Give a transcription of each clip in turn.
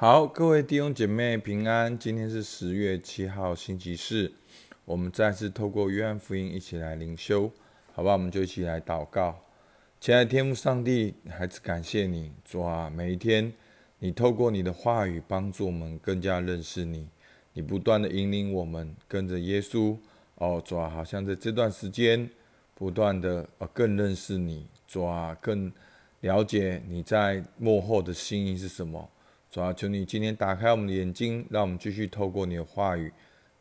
好，各位弟兄姐妹平安。今天是十月七号，星期四。我们再次透过约翰福音一起来灵修，好吧？我们就一起来祷告。亲爱的天父上帝，孩子感谢你，主啊！每一天，你透过你的话语帮助我们更加认识你，你不断的引领我们跟着耶稣。哦，主啊，好像在这段时间，不断的呃更认识你，主啊，更了解你在幕后的心意是什么。啊，求你今天打开我们的眼睛，让我们继续透过你的话语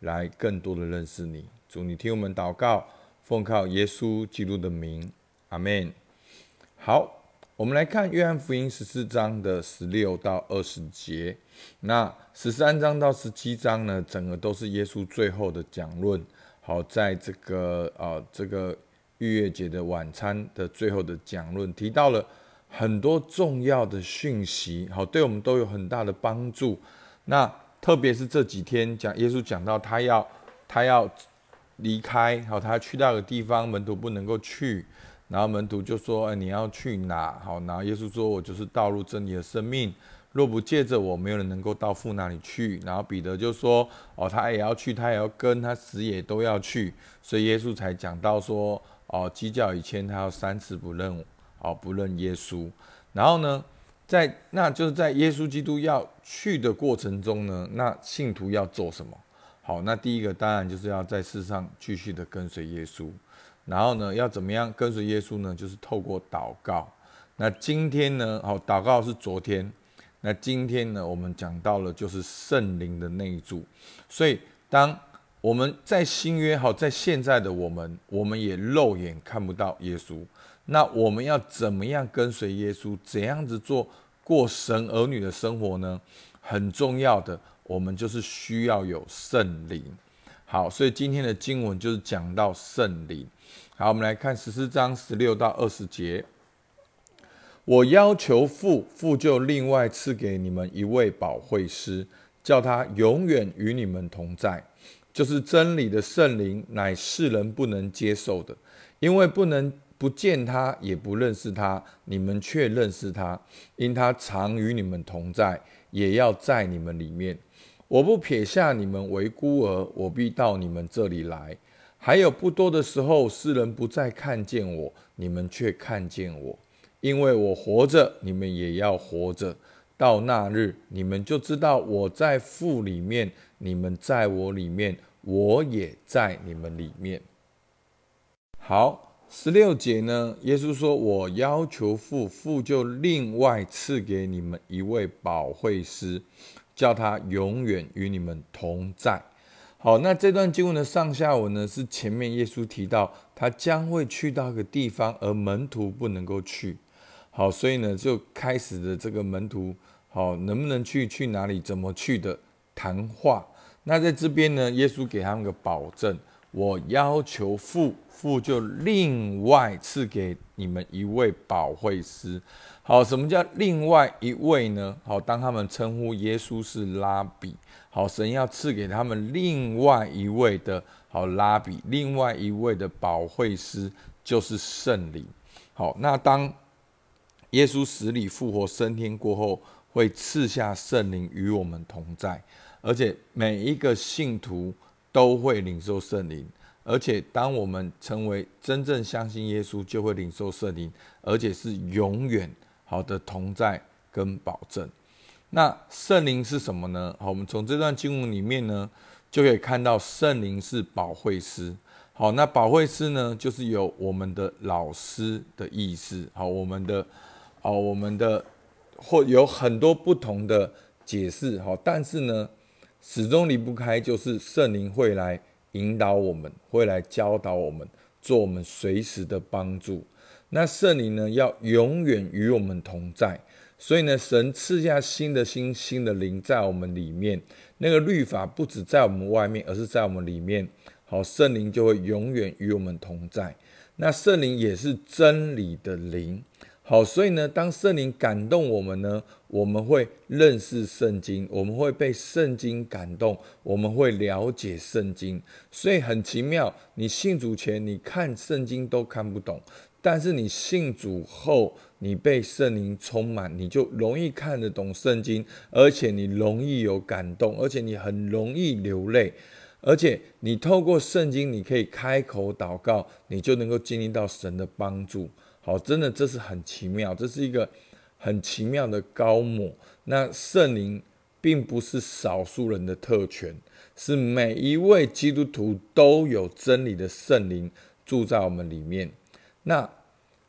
来更多的认识你。主，你听我们祷告，奉靠耶稣基督的名，阿门。好，我们来看约翰福音十四章的十六到二十节。那十三章到十七章呢，整个都是耶稣最后的讲论。好，在这个啊这个逾越节的晚餐的最后的讲论，提到了。很多重要的讯息，好，对我们都有很大的帮助。那特别是这几天讲，耶稣讲到他要他要离开，好，他去到个地方，门徒不能够去。然后门徒就说：“哎，你要去哪？”好，然后耶稣说：“我就是道路、真理的生命。若不借着我，没有人能够到父那里去。”然后彼得就说：“哦，他也要去，他也要跟，他死也都要去。”所以耶稣才讲到说：“哦，鸡叫以前，他要三次不认”好，不认耶稣，然后呢，在那就是在耶稣基督要去的过程中呢，那信徒要做什么？好，那第一个当然就是要在世上继续的跟随耶稣，然后呢，要怎么样跟随耶稣呢？就是透过祷告。那今天呢，好，祷告是昨天，那今天呢，我们讲到了就是圣灵的内住，所以当我们在新约，好，在现在的我们，我们也肉眼看不到耶稣。那我们要怎么样跟随耶稣？怎样子做过神儿女的生活呢？很重要的，我们就是需要有圣灵。好，所以今天的经文就是讲到圣灵。好，我们来看十四章十六到二十节。我要求父，父就另外赐给你们一位保惠师，叫他永远与你们同在，就是真理的圣灵，乃世人不能接受的，因为不能。不见他，也不认识他，你们却认识他，因他常与你们同在，也要在你们里面。我不撇下你们为孤儿，我必到你们这里来。还有不多的时候，世人不再看见我，你们却看见我，因为我活着，你们也要活着。到那日，你们就知道我在父里面，你们在我里面，我也在你们里面。好。十六节呢，耶稣说：“我要求父，父就另外赐给你们一位保惠师，叫他永远与你们同在。”好，那这段经文的上下文呢，是前面耶稣提到他将会去到一个地方，而门徒不能够去。好，所以呢，就开始的这个门徒，好，能不能去？去哪里？怎么去的？谈话。那在这边呢，耶稣给他们个保证。我要求父，父就另外赐给你们一位保惠师。好，什么叫另外一位呢？好，当他们称呼耶稣是拉比，好，神要赐给他们另外一位的好拉比，另外一位的保惠师就是圣灵。好，那当耶稣死里复活升天过后，会赐下圣灵与我们同在，而且每一个信徒。都会领受圣灵，而且当我们成为真正相信耶稣，就会领受圣灵，而且是永远好的同在跟保证。那圣灵是什么呢？好，我们从这段经文里面呢，就可以看到圣灵是保惠师。好，那保惠师呢，就是有我们的老师的意思。好，我们的，好，我们的或有很多不同的解释。好，但是呢。始终离不开，就是圣灵会来引导我们，会来教导我们，做我们随时的帮助。那圣灵呢，要永远与我们同在。所以呢，神赐下新的心、新的灵在我们里面。那个律法不止在我们外面，而是在我们里面。好，圣灵就会永远与我们同在。那圣灵也是真理的灵。好，所以呢，当圣灵感动我们呢，我们会认识圣经，我们会被圣经感动，我们会了解圣经。所以很奇妙，你信主前你看圣经都看不懂，但是你信主后，你被圣灵充满，你就容易看得懂圣经，而且你容易有感动，而且你很容易流泪，而且你透过圣经，你可以开口祷告，你就能够经历到神的帮助。好，真的这是很奇妙，这是一个很奇妙的高抹。那圣灵并不是少数人的特权，是每一位基督徒都有真理的圣灵住在我们里面。那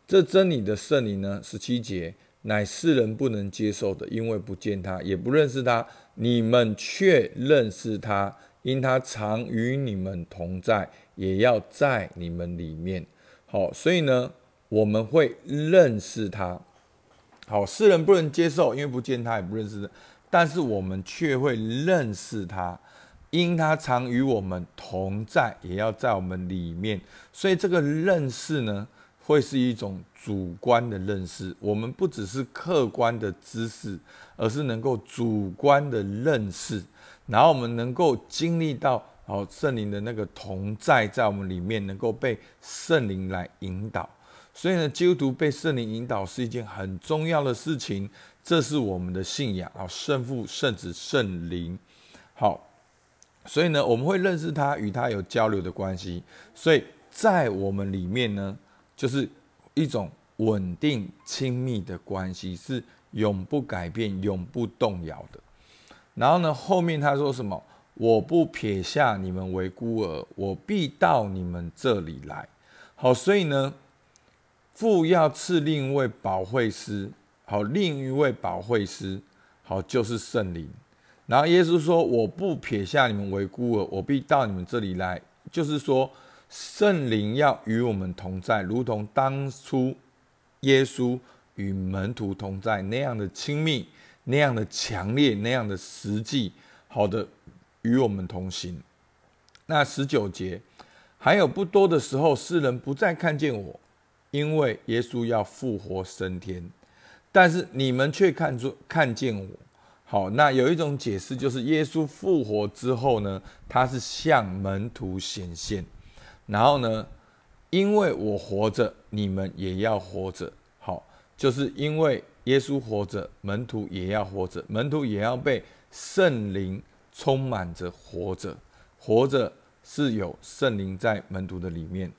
这真理的圣灵呢？十七节，乃世人不能接受的，因为不见他，也不认识他。你们却认识他，因他常与你们同在，也要在你们里面。好，所以呢，我们会认识他。好，世人不能接受，因为不见他，也不认识他。但是我们却会认识他，因他常与我们同在，也要在我们里面。所以这个认识呢？会是一种主观的认识，我们不只是客观的知识，而是能够主观的认识，然后我们能够经历到哦圣灵的那个同在，在我们里面能够被圣灵来引导。所以呢，基督徒被圣灵引导是一件很重要的事情，这是我们的信仰啊，圣父、圣子、圣灵。好，所以呢，我们会认识他，与他有交流的关系。所以在我们里面呢。就是一种稳定亲密的关系，是永不改变、永不动摇的。然后呢，后面他说什么？我不撇下你们为孤儿，我必到你们这里来。好，所以呢，父要赐另一位保惠师，好，另一位保惠师，好，就是圣灵。然后耶稣说：“我不撇下你们为孤儿，我必到你们这里来。”就是说。圣灵要与我们同在，如同当初耶稣与门徒同在那样的亲密、那样的强烈、那样的实际。好的，与我们同行。那十九节还有不多的时候，世人不再看见我，因为耶稣要复活升天。但是你们却看出看见我。好，那有一种解释就是，耶稣复活之后呢，他是向门徒显现。然后呢？因为我活着，你们也要活着。好，就是因为耶稣活着，门徒也要活着，门徒也要被圣灵充满着活着。活着是有圣灵在门徒的里面，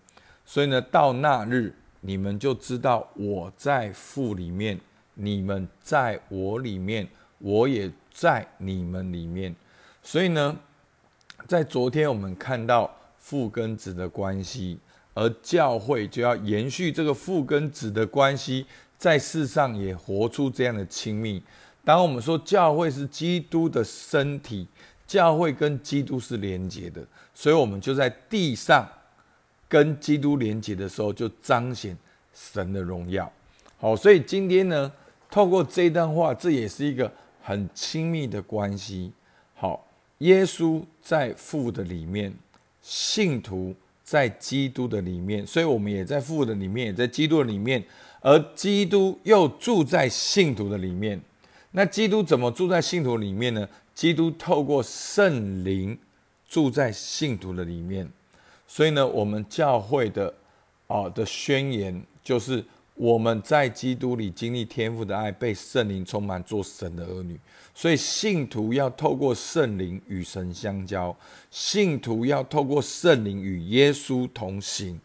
所以呢，到那日，你们就知道我在父里面，你们在我里面，我也在你们里面。所以呢，在昨天我们看到。父跟子的关系，而教会就要延续这个父跟子的关系，在世上也活出这样的亲密。当我们说教会是基督的身体，教会跟基督是连结的，所以我们就在地上跟基督连结的时候，就彰显神的荣耀。好，所以今天呢，透过这段话，这也是一个很亲密的关系。好，耶稣在父的里面。信徒在基督的里面，所以我们也在父的里面，也在基督的里面，而基督又住在信徒的里面。那基督怎么住在信徒里面呢？基督透过圣灵住在信徒的里面。所以呢，我们教会的啊的宣言就是。我们在基督里经历天父的爱，被圣灵充满，做神的儿女。所以信徒要透过圣灵与神相交，信徒要透过圣灵与耶稣同行。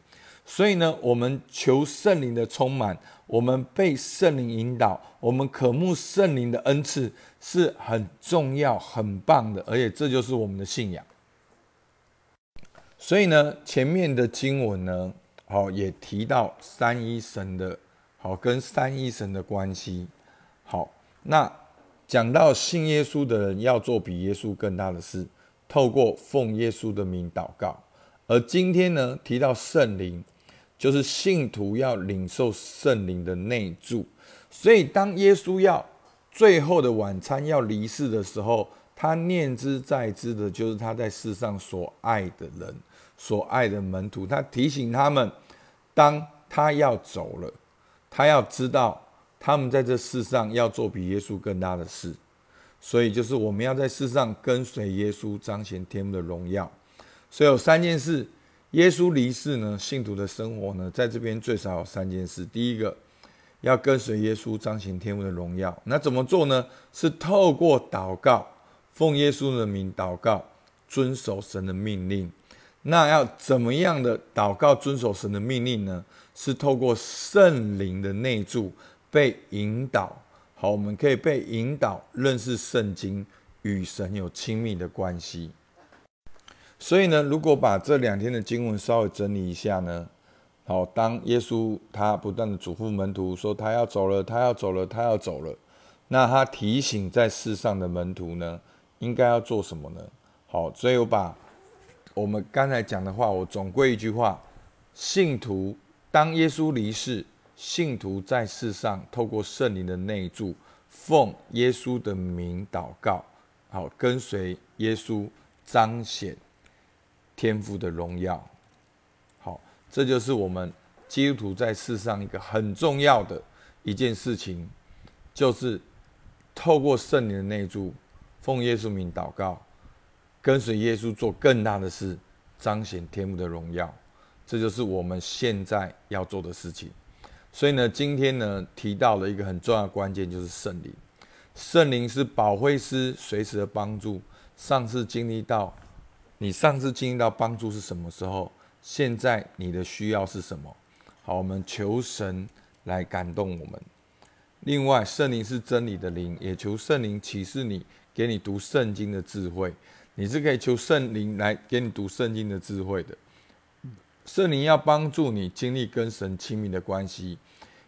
所以呢，我们求圣灵的充满，我们被圣灵引导，我们渴慕圣灵的恩赐，是很重要、很棒的。而且这就是我们的信仰。所以呢，前面的经文呢，好也提到三一神的。好，跟三一神的关系。好，那讲到信耶稣的人要做比耶稣更大的事，透过奉耶稣的名祷告。而今天呢，提到圣灵，就是信徒要领受圣灵的内住。所以，当耶稣要最后的晚餐要离世的时候，他念之在之的就是他在世上所爱的人，所爱的门徒。他提醒他们，当他要走了。他要知道，他们在这世上要做比耶稣更大的事，所以就是我们要在世上跟随耶稣，彰显天父的荣耀。所以有三件事：耶稣离世呢，信徒的生活呢，在这边最少有三件事。第一个，要跟随耶稣，彰显天父的荣耀。那怎么做呢？是透过祷告，奉耶稣的名祷告，遵守神的命令。那要怎么样的祷告，遵守神的命令呢？是透过圣灵的内住，被引导。好，我们可以被引导认识圣经，与神有亲密的关系。所以呢，如果把这两天的经文稍微整理一下呢，好，当耶稣他不断的嘱咐门徒说他要走了，他要走了，他要走了，那他提醒在世上的门徒呢，应该要做什么呢？好，所以我把我们刚才讲的话，我总归一句话：信徒当耶稣离世，信徒在世上透过圣灵的内住，奉耶稣的名祷告，好，跟随耶稣彰显。天赋的荣耀，好，这就是我们基督徒在世上一个很重要的一件事情，就是透过圣灵的内住，奉耶稣名祷告，跟随耶稣做更大的事，彰显天赋的荣耀，这就是我们现在要做的事情。所以呢，今天呢提到了一个很重要的关键，就是圣灵。圣灵是保惠师，随时的帮助。上次经历到。你上次经历到帮助是什么时候？现在你的需要是什么？好，我们求神来感动我们。另外，圣灵是真理的灵，也求圣灵启示你，给你读圣经的智慧。你是可以求圣灵来给你读圣经的智慧的。圣灵要帮助你经历跟神亲密的关系，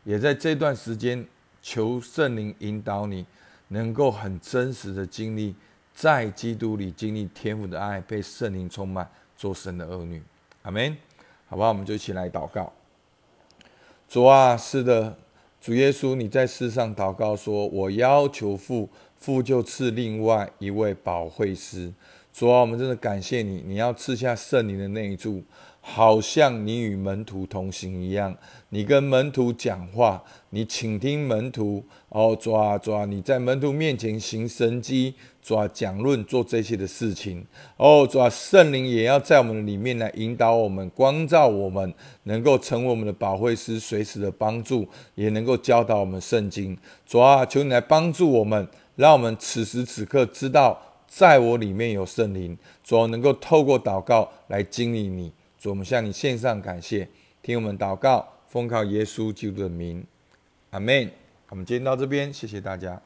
也在这段时间求圣灵引导你，能够很真实的经历。在基督里经历天父的爱，被圣灵充满，做神的儿女，阿门。好吧，我们就一起来祷告。主啊，是的，主耶稣，你在世上祷告说：“我要求父，父就赐另外一位保惠师。”主啊，我们真的感谢你，你要赐下圣灵的那一柱。好像你与门徒同行一样，你跟门徒讲话，你倾听门徒哦，抓抓你在门徒面前行神迹，抓讲论做这些的事情哦，抓圣灵也要在我们里面来引导我们，光照我们，能够成为我们的保惠师，随时的帮助，也能够教导我们圣经。抓求你来帮助我们，让我们此时此刻知道，在我里面有圣灵，主能够透过祷告来经历你。我们向你献上感谢，听我们祷告，奉靠耶稣基督的名，阿门。我们今天到这边，谢谢大家。